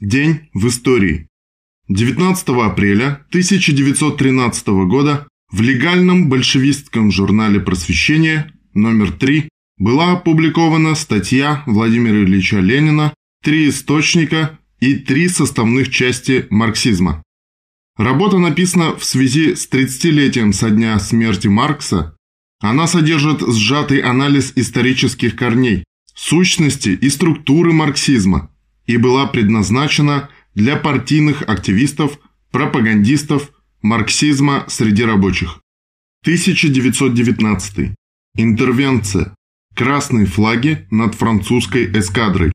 День в истории. 19 апреля 1913 года в легальном большевистском журнале «Просвещение» номер 3 была опубликована статья Владимира Ильича Ленина «Три источника и три составных части марксизма». Работа написана в связи с 30-летием со дня смерти Маркса. Она содержит сжатый анализ исторических корней, сущности и структуры марксизма и была предназначена для партийных активистов, пропагандистов марксизма среди рабочих. 1919. Интервенция. Красные флаги над французской эскадрой.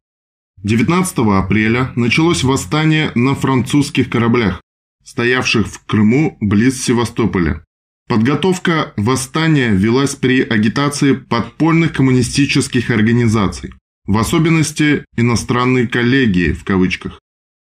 19 апреля началось восстание на французских кораблях, стоявших в Крыму близ Севастополя. Подготовка восстания велась при агитации подпольных коммунистических организаций, в особенности иностранной коллегии в кавычках.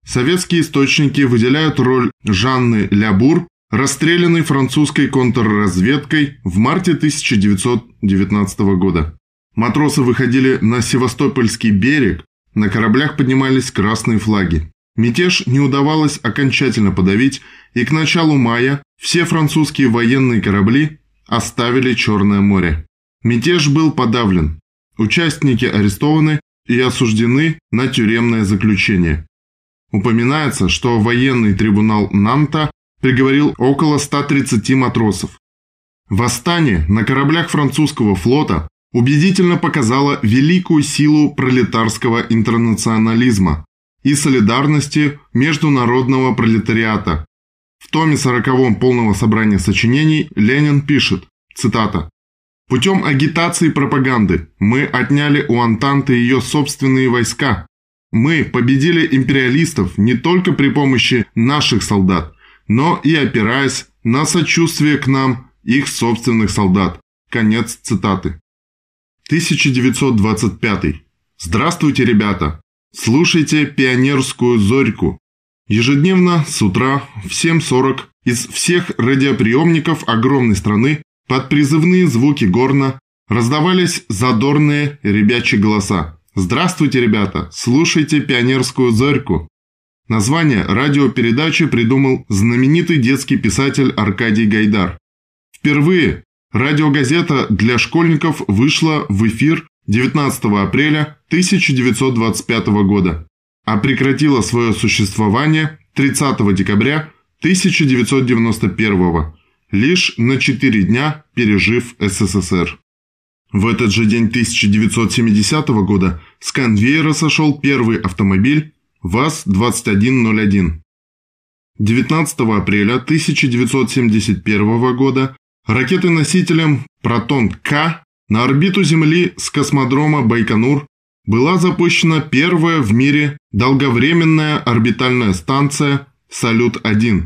Советские источники выделяют роль Жанны Лябур, расстрелянной французской контрразведкой в марте 1919 года. Матросы выходили на Севастопольский берег, на кораблях поднимались красные флаги. Мятеж не удавалось окончательно подавить, и к началу мая все французские военные корабли оставили Черное море. Мятеж был подавлен. Участники арестованы и осуждены на тюремное заключение. Упоминается, что военный трибунал Нанта приговорил около 130 матросов. Восстание на кораблях французского флота убедительно показало великую силу пролетарского интернационализма и солидарности международного пролетариата. В томе сороковом полного собрания сочинений Ленин пишет, цитата, «Путем агитации и пропаганды мы отняли у Антанты ее собственные войска. Мы победили империалистов не только при помощи наших солдат, но и опираясь на сочувствие к нам их собственных солдат». Конец цитаты. 1925. Здравствуйте, ребята! Слушайте пионерскую зорьку. Ежедневно с утра в 7.40 из всех радиоприемников огромной страны под призывные звуки горна раздавались задорные ребячьи голоса. Здравствуйте, ребята! Слушайте пионерскую зорьку. Название радиопередачи придумал знаменитый детский писатель Аркадий Гайдар. Впервые радиогазета для школьников вышла в эфир 19 апреля 1925 года, а прекратила свое существование 30 декабря 1991 лишь на 4 дня пережив СССР. В этот же день 1970 года с конвейера сошел первый автомобиль ВАЗ-2101. 19 апреля 1971 года ракетой-носителем «Протон-К» На орбиту Земли с космодрома Байконур была запущена первая в мире долговременная орбитальная станция «Салют-1».